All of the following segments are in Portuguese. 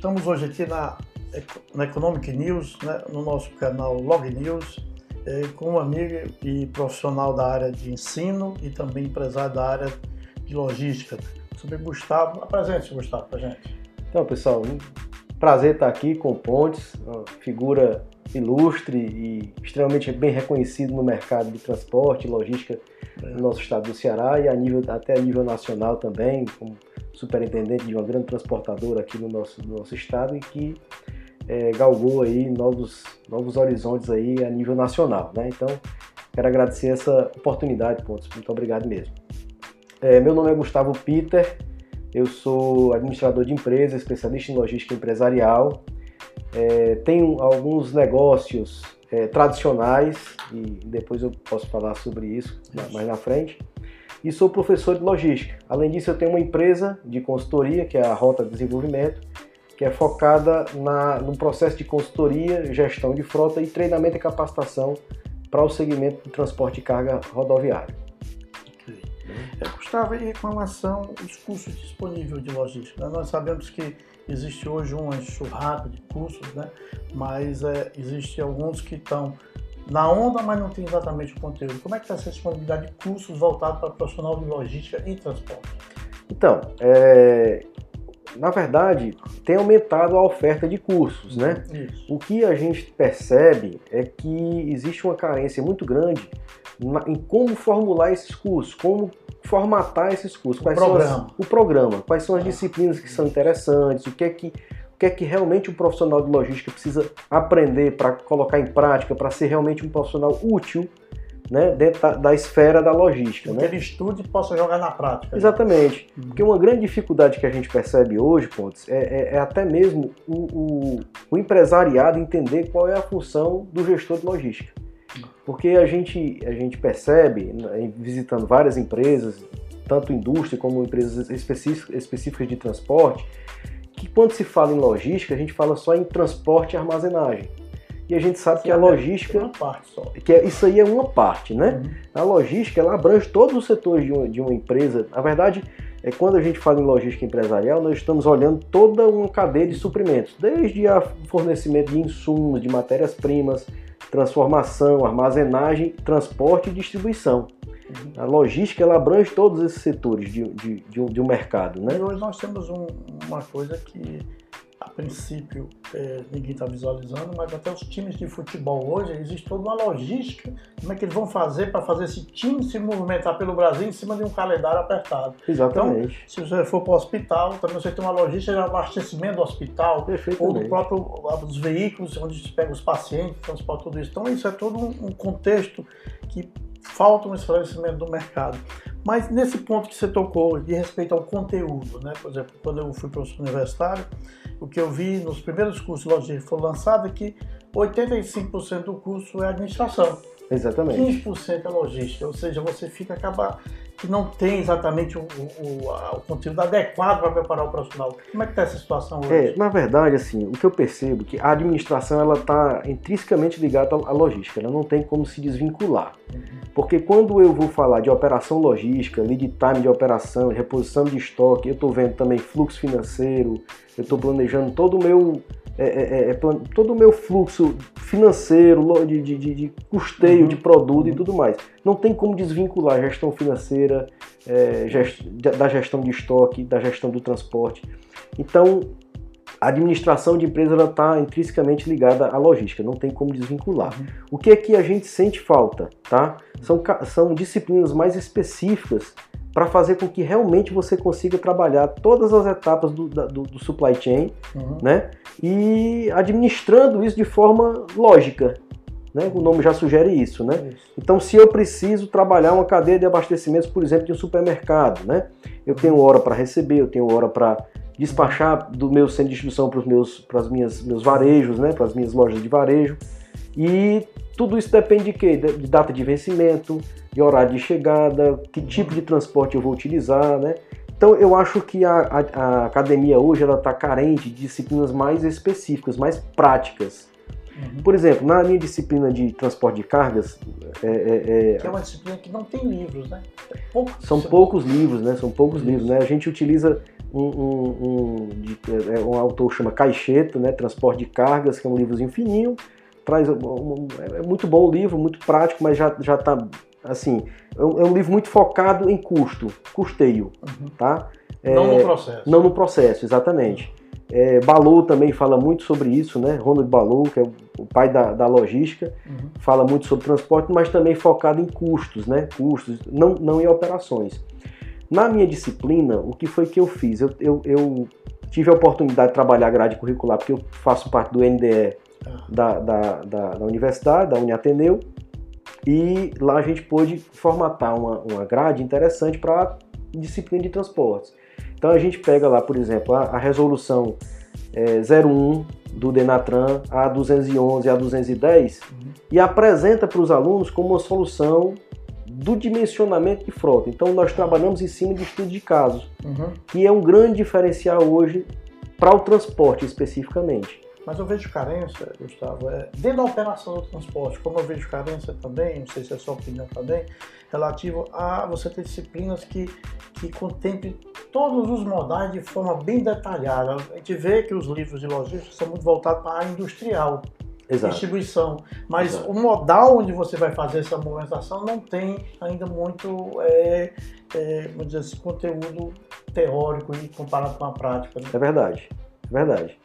Estamos hoje aqui na, na Economic News, né, no nosso canal Log News, é, com uma amiga e profissional da área de ensino e também empresário da área de logística. Sobre Gustavo, apresente-se, Gustavo, para gente. Então, pessoal, um prazer estar aqui com o Pontes, uma figura ilustre e extremamente bem reconhecido no mercado de transporte e logística é. no nosso estado do Ceará e a nível, até a nível nacional também, como superintendente de uma grande transportadora aqui no nosso, no nosso estado e que é, galgou aí novos, novos horizontes aí a nível nacional, né? Então, quero agradecer essa oportunidade, Pontos. Muito obrigado mesmo. É, meu nome é Gustavo Peter, eu sou administrador de empresa, especialista em logística empresarial. É, tenho alguns negócios é, tradicionais e depois eu posso falar sobre isso mais na frente e sou professor de logística. Além disso, eu tenho uma empresa de consultoria, que é a Rota Desenvolvimento, que é focada na, no processo de consultoria, gestão de frota e treinamento e capacitação para o segmento do transporte de carga rodoviário. É, Gustavo, e com relação aos cursos disponíveis de logística? Nós sabemos que existe hoje uma enxurrada de cursos, né? mas é, existe alguns que estão na onda, mas não tem exatamente o conteúdo. Como é que está essa disponibilidade de cursos voltados para profissional de logística e transporte? Então, é, na verdade, tem aumentado a oferta de cursos, né? Isso. O que a gente percebe é que existe uma carência muito grande na, em como formular esses cursos, como formatar esses cursos, o programa. As, o programa, quais são as disciplinas que são interessantes, o que é que que é que realmente o um profissional de logística precisa aprender para colocar em prática, para ser realmente um profissional útil né, dentro da, da esfera da logística. Que né? ele estude e possa jogar na prática. Exatamente. Né? Porque uma grande dificuldade que a gente percebe hoje, Pontes, é, é, é até mesmo o, o, o, empresariado entender qual é a função do gestor de logística. Porque a gente, a gente percebe, né, visitando várias empresas, tanto indústria como empresas específicas de transporte, que quando se fala em logística, a gente fala só em transporte e armazenagem. E a gente sabe que, que a logística. É uma parte só. Que é, isso aí é uma parte, né? Uhum. A logística ela abrange todos os setores de uma, de uma empresa. Na verdade, é quando a gente fala em logística empresarial, nós estamos olhando toda uma cadeia de suprimentos, desde o fornecimento de insumos, de matérias-primas, transformação, armazenagem, transporte e distribuição. A logística ela abrange todos esses setores de, de, de, um, de um, mercado. Né? E hoje nós temos um, uma coisa que, a princípio, é, ninguém está visualizando, mas até os times de futebol hoje, existe toda uma logística. Como é que eles vão fazer para fazer esse time se movimentar pelo Brasil em cima de um calendário apertado? Exatamente. Então, se você for para o hospital, também você tem uma logística de abastecimento do hospital, ou do próprio dos veículos, onde se pega os pacientes, transporta tudo isso. Então, isso é todo um contexto que falta um esclarecimento do mercado. Mas nesse ponto que você tocou, de respeito ao conteúdo, né? por exemplo, quando eu fui professor universitário, o que eu vi nos primeiros cursos de logística que foram lançados é que 85% do curso é administração. Exatamente. 15% é logística, ou seja, você fica acabar que não tem exatamente o, o, o conteúdo adequado para preparar o profissional. Como é que está essa situação hoje? É, na verdade, assim, o que eu percebo é que a administração ela está intrinsecamente ligada à logística, ela não tem como se desvincular. Uhum. Porque quando eu vou falar de operação logística, lead time de operação, reposição de estoque, eu estou vendo também fluxo financeiro, eu estou planejando todo o meu é, é, é, é todo o meu fluxo financeiro, de, de, de custeio uhum. de produto e tudo mais. Não tem como desvincular a gestão financeira é, gest, da gestão de estoque, da gestão do transporte. Então, a administração de empresa está intrinsecamente ligada à logística, não tem como desvincular. Uhum. O que é que a gente sente falta? Tá? São, são disciplinas mais específicas para fazer com que realmente você consiga trabalhar todas as etapas do, do, do supply chain, uhum. né? E administrando isso de forma lógica, né? O nome já sugere isso, né? Isso. Então, se eu preciso trabalhar uma cadeia de abastecimentos, por exemplo, de um supermercado, né? Eu tenho hora para receber, eu tenho hora para despachar do meu centro de distribuição para os meus, para as minhas, meus varejos, né? Para as minhas lojas de varejo. E tudo isso depende de quê? De data de vencimento, de horário de chegada, que tipo de transporte eu vou utilizar, né? Então eu acho que a, a, a academia hoje ela está carente de disciplinas mais específicas, mais práticas. Uhum. Por exemplo, na minha disciplina de transporte de cargas, é, é, é, que é uma disciplina que não tem livros, né? Poucos são poucos livros, né? São poucos livros, né? A gente utiliza um, um, um, de, é, um autor chama Caixeta, né, Transporte de Cargas, que é um livrozinho fininho, traz um, é muito bom o livro, muito prático, mas já já está assim é um, é um, livro muito focado em custo, custeio, uhum. tá? É, não no processo. Não no processo, exatamente. É, Balou também fala muito sobre isso, né? Ronald Balou, que é o pai da, da logística, uhum. fala muito sobre transporte, mas também focado em custos, né? Custos, não, não em operações. Na minha disciplina, o que foi que eu fiz? Eu, eu, eu tive a oportunidade de trabalhar grade curricular, porque eu faço parte do NDE. Da, da, da, da universidade, da Uniateneu, e lá a gente pôde formatar uma, uma grade interessante para disciplina de transportes. Então a gente pega lá, por exemplo, a, a resolução é, 01 do Denatran, a 211 a 210, uhum. e apresenta para os alunos como uma solução do dimensionamento de frota. Então nós trabalhamos em cima de estudo de casos, uhum. que é um grande diferencial hoje para o transporte especificamente. Mas eu vejo carência, Gustavo, é, dentro da operação do transporte, como eu vejo carência também, não sei se é a sua opinião também, relativo a você ter disciplinas que, que contemplem todos os modais de forma bem detalhada. A gente vê que os livros de logística são muito voltados para a industrial, Exato. distribuição. Mas Exato. o modal onde você vai fazer essa movimentação não tem ainda muito é, é, vamos dizer assim, conteúdo teórico e comparado com a prática. Né? É verdade, é verdade.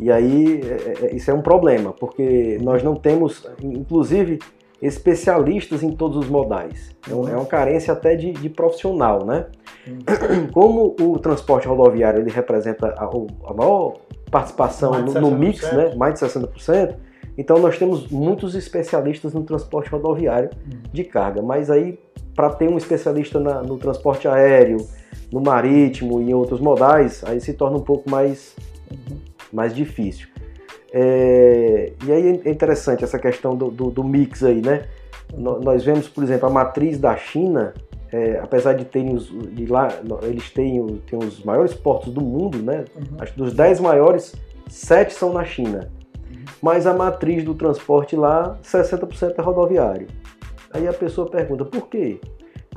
E aí, é, é, isso é um problema, porque nós não temos, inclusive, especialistas em todos os modais. É, é uma carência até de, de profissional, né? Como o transporte rodoviário ele representa a, a maior participação no, no, mix, né? mais de 60%, então nós temos muitos especialistas no transporte rodoviário hum. de carga, mas aí para ter um especialista na, no transporte aéreo, no marítimo e em outros modais, aí se torna um pouco mais uhum mais difícil. É, e aí é interessante essa questão do, do, do mix aí, né? Nós vemos, por exemplo, a matriz da China, é, apesar de terem os, de lá, eles têm, têm os maiores portos do mundo, né? Uhum. Acho que dos 10 maiores, 7 são na China. Uhum. Mas a matriz do transporte lá, 60% é rodoviário. Aí a pessoa pergunta, por quê?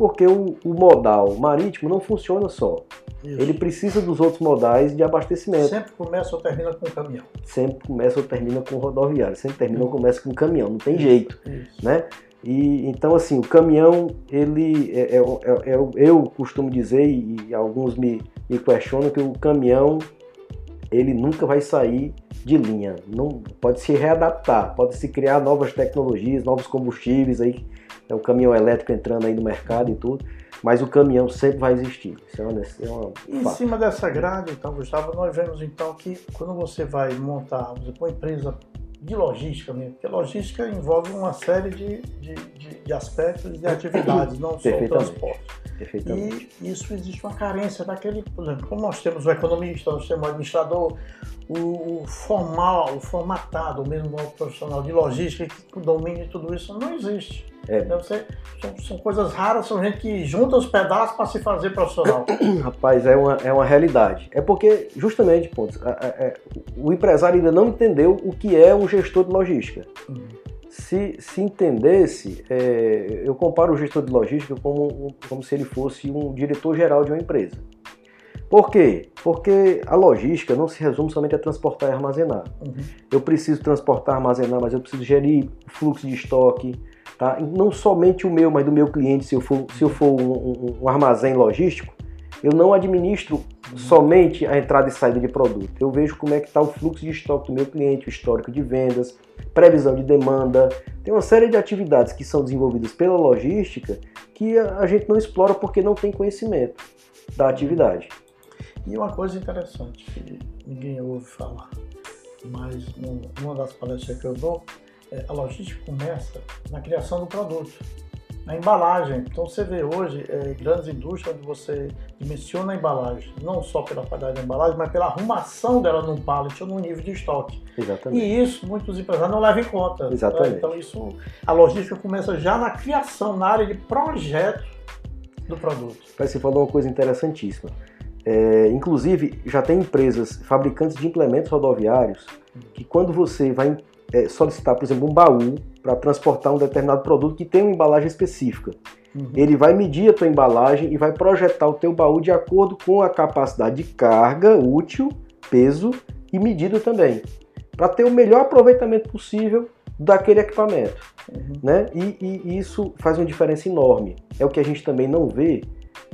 Porque o, o modal marítimo não funciona só. Isso. Ele precisa dos outros modais de abastecimento. Sempre começa ou termina com caminhão. Sempre começa ou termina com rodoviário. Sempre termina ou começa com caminhão. Não tem jeito, Isso. né? E então assim, o caminhão, ele é, é, é, é eu costumo dizer e alguns me, me questionam que o caminhão ele nunca vai sair de linha. Não pode se readaptar, pode se criar novas tecnologias, novos combustíveis aí, é o caminhão elétrico entrando aí no mercado e tudo mas o caminhão sempre vai existir. Isso é uma, é uma em fato. cima dessa grade, então, Gustavo, nós vemos então que quando você vai montar uma empresa de logística mesmo, porque logística envolve uma série de, de, de, de aspectos e de atividades, não só o transporte. E isso existe uma carência daquele, por exemplo, como nós temos o economista, nós temos o administrador, o, formal, o formatado, mesmo o profissional de logística que domine tudo isso, não existe. É. Deve ser, são, são, coisas raras, são gente que junta os pedaços para se fazer profissional. Rapaz, é uma, é uma realidade. É porque, justamente, pontos, é, o empresário ainda não entendeu o que é um gestor de logística. Uhum. Se, se entendesse, é, eu comparo o gestor de logística como, como se ele fosse um diretor-geral de uma empresa. Por quê? Porque a logística não se resume somente a transportar e armazenar. Uhum. Eu preciso transportar, armazenar, mas eu preciso gerir fluxo de estoque, Tá? Não somente o meu, mas do meu cliente, se eu for, se eu for um, um, um armazém logístico, eu não administro somente a entrada e saída de produto. Eu vejo como é que está o fluxo de estoque do meu cliente, o histórico de vendas, previsão de demanda. Tem uma série de atividades que são desenvolvidas pela logística que a gente não explora porque não tem conhecimento da atividade. E uma coisa interessante que ninguém ouve falar, mas numa das palestras que eu dou, a logística começa na criação do produto, na embalagem. Então você vê hoje é, grandes indústrias onde você dimensiona a embalagem, não só pela qualidade da embalagem, mas pela arrumação dela num pallet ou num nível de estoque. Exatamente. E isso muitos empresários não levam em conta. Né? Exatamente. Então isso, a logística começa já na criação, na área de projeto do produto. Você falou uma coisa interessantíssima. É, inclusive, já tem empresas, fabricantes de implementos rodoviários, que quando você vai é, solicitar, por exemplo, um baú para transportar um determinado produto que tem uma embalagem específica. Uhum. Ele vai medir a tua embalagem e vai projetar o teu baú de acordo com a capacidade de carga útil, peso e medida também, para ter o melhor aproveitamento possível daquele equipamento. Uhum. Né? E, e, isso faz uma diferença enorme. É o que a gente também não vê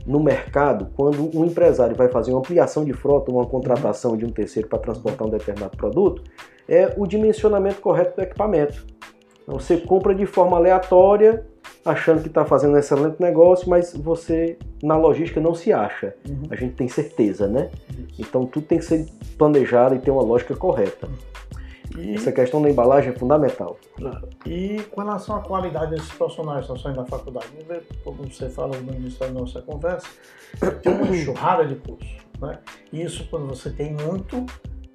no mercado quando um empresário vai fazer uma ampliação de frota, uma contratação de um terceiro para transportar um determinado produto, é o dimensionamento correto do equipamento. Então, você compra de forma aleatória, achando que está fazendo um excelente negócio, mas você na logística não se acha. Uhum. A gente tem certeza, né? Então tudo tem que ser planejado e ter uma lógica correta. E... Essa questão da embalagem é fundamental. E com relação à qualidade desses profissionais que estão saindo da faculdade, como você falou no início da nossa conversa, tem uma enxurrada de cursos. Né? E isso, quando você tem muito,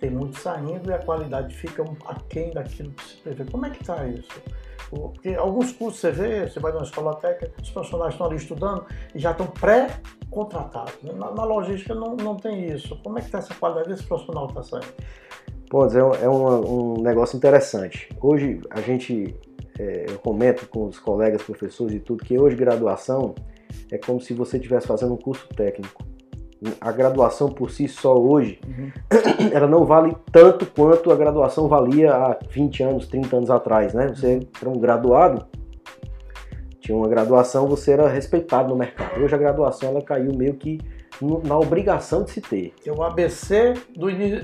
tem muito saindo e a qualidade fica aquém daquilo que se prevê. Como é que está isso? Porque alguns cursos você vê, você vai numa escola técnica, os profissionais estão ali estudando e já estão pré-contratados. Né? Na, na, logística não, não tem isso. Como é que está essa qualidade desse profissional que está saindo? Pô, é, um, um negócio interessante. Hoje a gente, é, eu comento com os colegas, professores e tudo, que hoje graduação é como se você estivesse fazendo um curso técnico. A graduação por si só hoje, uhum. ela não vale tanto quanto a graduação valia há 20 anos, 30 anos atrás, né? Você era um graduado, tinha uma graduação, você era respeitado no mercado. Hoje a graduação ela caiu meio que na obrigação de se ter. É o ABC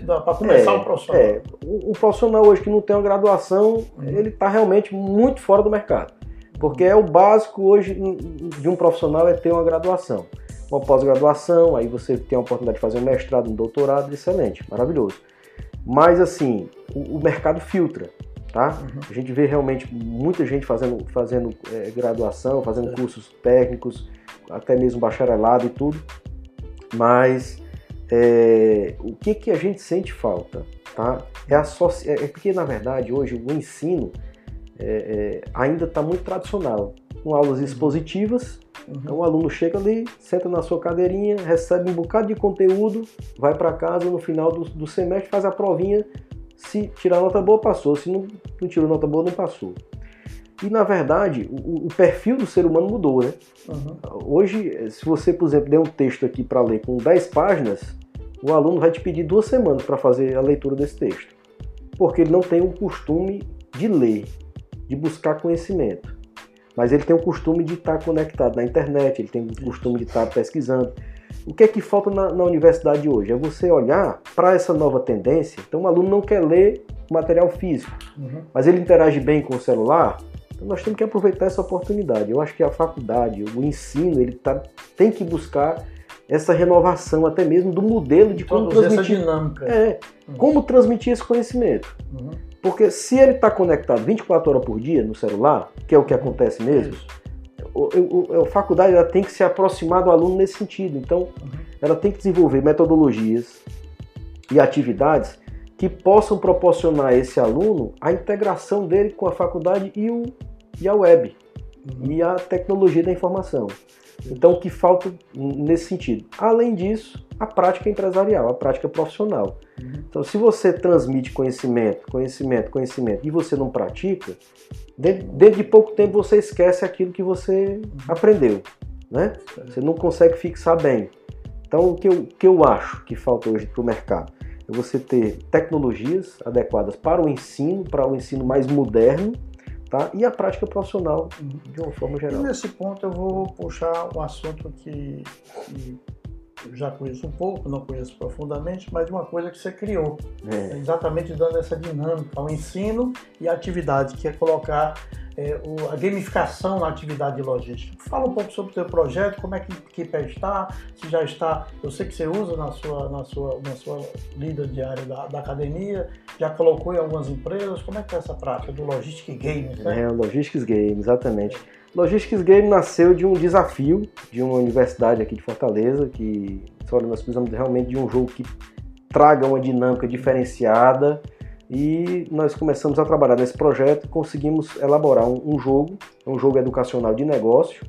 para começar é, o profissional. É, um, profissional hoje que não tem uma graduação, uhum. ele está realmente muito fora do mercado. Porque é o básico hoje de um profissional é ter uma graduação. Uma pós-graduação, aí você tem a oportunidade de fazer um mestrado, um doutorado, excelente, maravilhoso. Mas assim, o, o mercado filtra. Tá? Uhum. A gente vê realmente muita gente fazendo, fazendo é, graduação, fazendo é. cursos técnicos, até mesmo bacharelado e tudo, mas é, o que, que a gente sente falta? Tá? É, associ... é porque, na verdade, hoje o ensino é, é ainda está muito tradicional, com aulas uhum. expositivas. Uhum. Então o aluno chega ali, senta na sua cadeirinha, recebe um bocado de conteúdo, vai para casa no final do, do, semestre, faz a provinha. Se tirar nota boa, passou. Se não, não tirou nota boa, não passou. E na verdade, o, o, perfil do ser humano mudou, né? Uhum. Hoje, se você, por exemplo, der um texto aqui para ler com 10 páginas, o aluno vai te pedir duas semanas para fazer a leitura desse texto. Porque ele não tem o costume de ler, de buscar conhecimento. Mas ele tem o costume de estar conectado na internet, ele tem o costume de estar pesquisando. O que é que falta na, na universidade hoje? É você olhar para essa nova tendência. Então, o aluno não quer ler material físico, uhum. mas ele interage bem com o celular, então nós temos que aproveitar essa oportunidade. Eu acho que a faculdade, o ensino, ele tá, tem que buscar essa renovação até mesmo do modelo de como transmitir essa dinâmica. É, uhum. como transmitir esse conhecimento. Uhum. Porque se ele está conectado 24 horas por dia no celular, que é o que acontece mesmo, a faculdade ela tem que se aproximar do aluno nesse sentido. Então, uhum. ela tem que desenvolver metodologias e atividades que possam proporcionar a esse aluno a integração dele com a faculdade e o e a web uhum. e a tecnologia da informação. Então, o que falta nesse sentido? Além disso, a prática empresarial, a prática profissional. Uhum. Então, se você transmite conhecimento, conhecimento, conhecimento e você não pratica, dentro, dentro de pouco tempo você esquece aquilo que você uhum. aprendeu. Né? Você não consegue fixar bem. Então, o que eu, que eu acho que falta hoje para o mercado? É você ter tecnologias adequadas para o ensino, para o ensino mais moderno, tá? e a prática profissional de uma forma geral. E nesse ponto eu vou puxar um assunto que, que já conheço um pouco, não conheço profundamente, mas uma coisa que você criou, é. exatamente dando essa dinâmica ao ensino e à atividade, que é colocar é, o, a gamificação na atividade logística. Fala um pouco sobre o seu projeto, como é que, que está, se já está, eu sei que você usa na sua, na sua, na sua lida diária da, da academia, já colocou em algumas empresas, como é que é essa prática do Logistics Games? Né? É, Logistics Games, exatamente. Logistics Game nasceu de um desafio de uma universidade aqui de Fortaleza, que olha, nós precisamos realmente de um jogo que traga uma dinâmica diferenciada e nós começamos a trabalhar nesse projeto e conseguimos elaborar um, um jogo, um jogo educacional de negócio,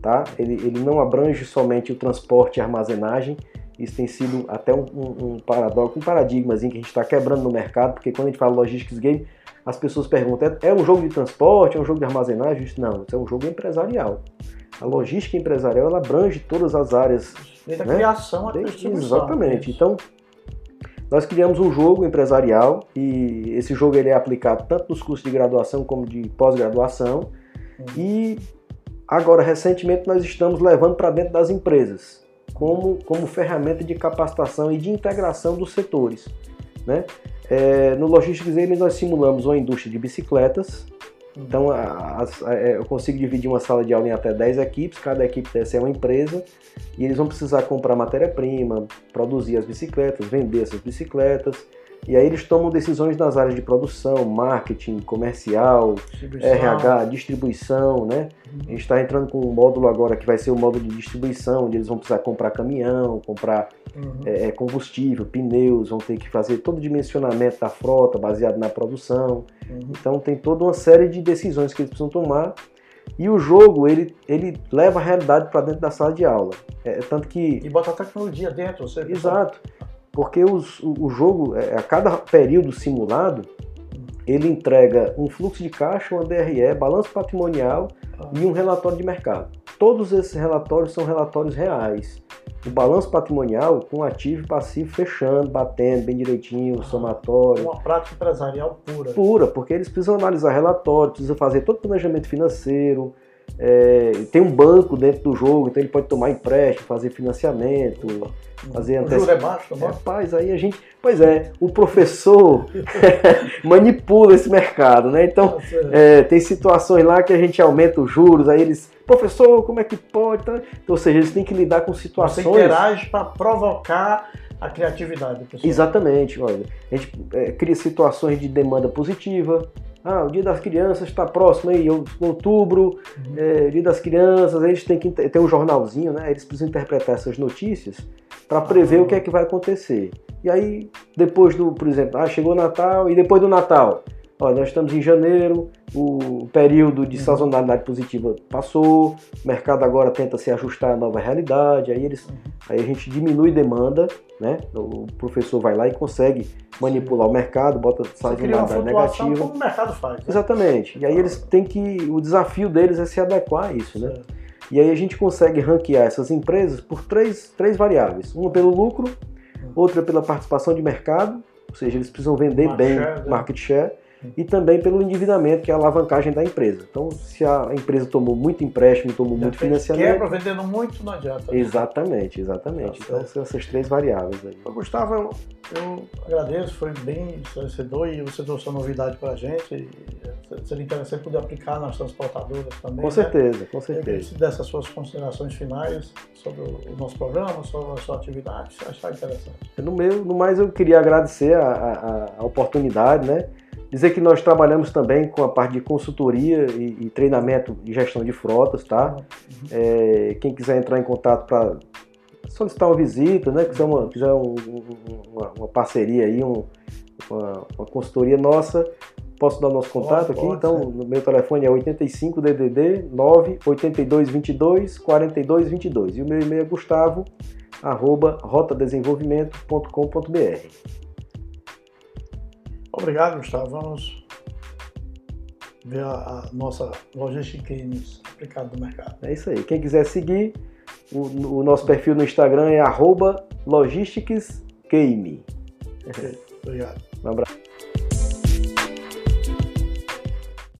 tá? Ele, ele não abrange somente o transporte e armazenagem, isso tem sido até um, um, um paradoxo, um paradigma que a gente está quebrando no mercado, porque quando a gente fala logistics game, as pessoas perguntam, é, é um jogo de transporte, é um jogo de armazenagem? Isso não, isso é um jogo empresarial. A logística empresarial ela abrange todas as áreas. Desde né? a criação até distribuição. Exatamente. Então, nós criamos um jogo empresarial e esse jogo ele é aplicado tanto nos cursos de graduação como de pós-graduação. Uhum. E agora, recentemente, nós estamos levando para dentro das empresas como, como ferramenta de capacitação e de integração dos setores. Né? É, no Logistics Games nós simulamos uma indústria de bicicletas. Então a, a, é, eu consigo dividir uma sala de aula em até 10 equipes, cada equipe dessa é uma empresa, e eles vão precisar comprar matéria-prima, produzir as bicicletas, vender essas bicicletas, e aí eles tomam decisões nas áreas de produção, marketing, comercial, distribuição. RH, distribuição, né? Uhum. A gente está entrando com um módulo agora que vai ser o módulo de distribuição, onde eles vão precisar comprar caminhão, comprar uhum. é, combustível, pneus, vão ter que fazer todo o dimensionamento da frota baseado na produção. Uhum. Então tem toda uma série de decisões que eles precisam tomar. E o jogo, ele, ele leva a realidade para dentro da sala de aula. É, é, tanto que... E bota a tecnologia dentro. Você Exato. Porque os, o, o jogo, é, a cada período simulado, ele entrega um fluxo de caixa, uma DRE, balanço patrimonial ah. e um relatório de mercado. Todos esses relatórios são relatórios reais. O balanço patrimonial com ativo e passivo fechando, batendo bem direitinho, ah, somatório. Uma prática empresarial pura. Pura, porque eles precisam analisar relatório, precisam fazer todo o planejamento financeiro, é, tem um banco dentro do jogo, então ele pode tomar empréstimo, fazer financiamento, fazer o juro é baixo, tá Rapaz, aí a gente. Pois é, o professor manipula esse mercado, né? Então, tá é, tem situações lá que a gente aumenta os juros, aí eles. Professor, como é que pode? Então, ou seja, eles têm que lidar com situações. Você interage para provocar a criatividade. Pessoal. Exatamente, olha. A gente é, cria situações de demanda positiva, ah, o Dia das Crianças está próximo aí, outubro, uhum. é, Dia das Crianças, eles têm que ter um jornalzinho, né? Eles precisam interpretar essas notícias para prever uhum. o que é que vai acontecer. E aí, depois do, por exemplo, ah, chegou o Natal e depois do Natal, Olha, nós estamos em janeiro, o período de sazonalidade positiva passou, o mercado agora tenta se ajustar à nova realidade, aí, eles, aí a gente diminui demanda, né? O professor vai lá e consegue manipular o mercado, bota sazonalidade negativa. Como o mercado faz. Né? Exatamente. E aí eles têm que. O desafio deles é se adequar a isso, né? E aí a gente consegue ranquear essas empresas por três, três variáveis. Uma pelo lucro, uhum. outra pela participação de mercado, ou seja, eles precisam vender market bem share, né? market share e também pelo endividamento, que é a alavancagem da empresa. Então, se a empresa tomou muito empréstimo, tomou muito financiamento. Quebra vendendo muito, não adianta. Né? Exatamente, exatamente. Tá então, são essas três variáveis aí. Gustavo, eu, eu agradeço, foi bem esclarecedor e você trouxe uma novidade para a gente. Seria interessante poder aplicar nas transportadoras também. Com né? certeza, com certeza. Se dessas suas considerações finais sobre o nosso programa, sobre a sua atividade, achar interessante. No, meu, no mais, eu queria agradecer a, a, a oportunidade, né? Dizer que nós trabalhamos também com a parte de consultoria e, e treinamento e gestão de frotas, tá? Uhum. É, quem quiser entrar em contato para solicitar uma visita, né? Quiser uma, quiser um, uma, uma, parceria aí, um, uma, uma, consultoria nossa, posso dar o nosso contato aqui? Pode, então, o meu telefone é 85 DDD 9 82 22 42 22 e o meu e-mail é gustavo arroba rotadesenvolvimento.com.br. Obrigado, Gustavo. Vamos ver a, a nossa logística aplicada no mercado. É isso aí. Quem quiser seguir, o, o nosso perfil no Instagram é arroba logisticsgame. Obrigado. Um abraço.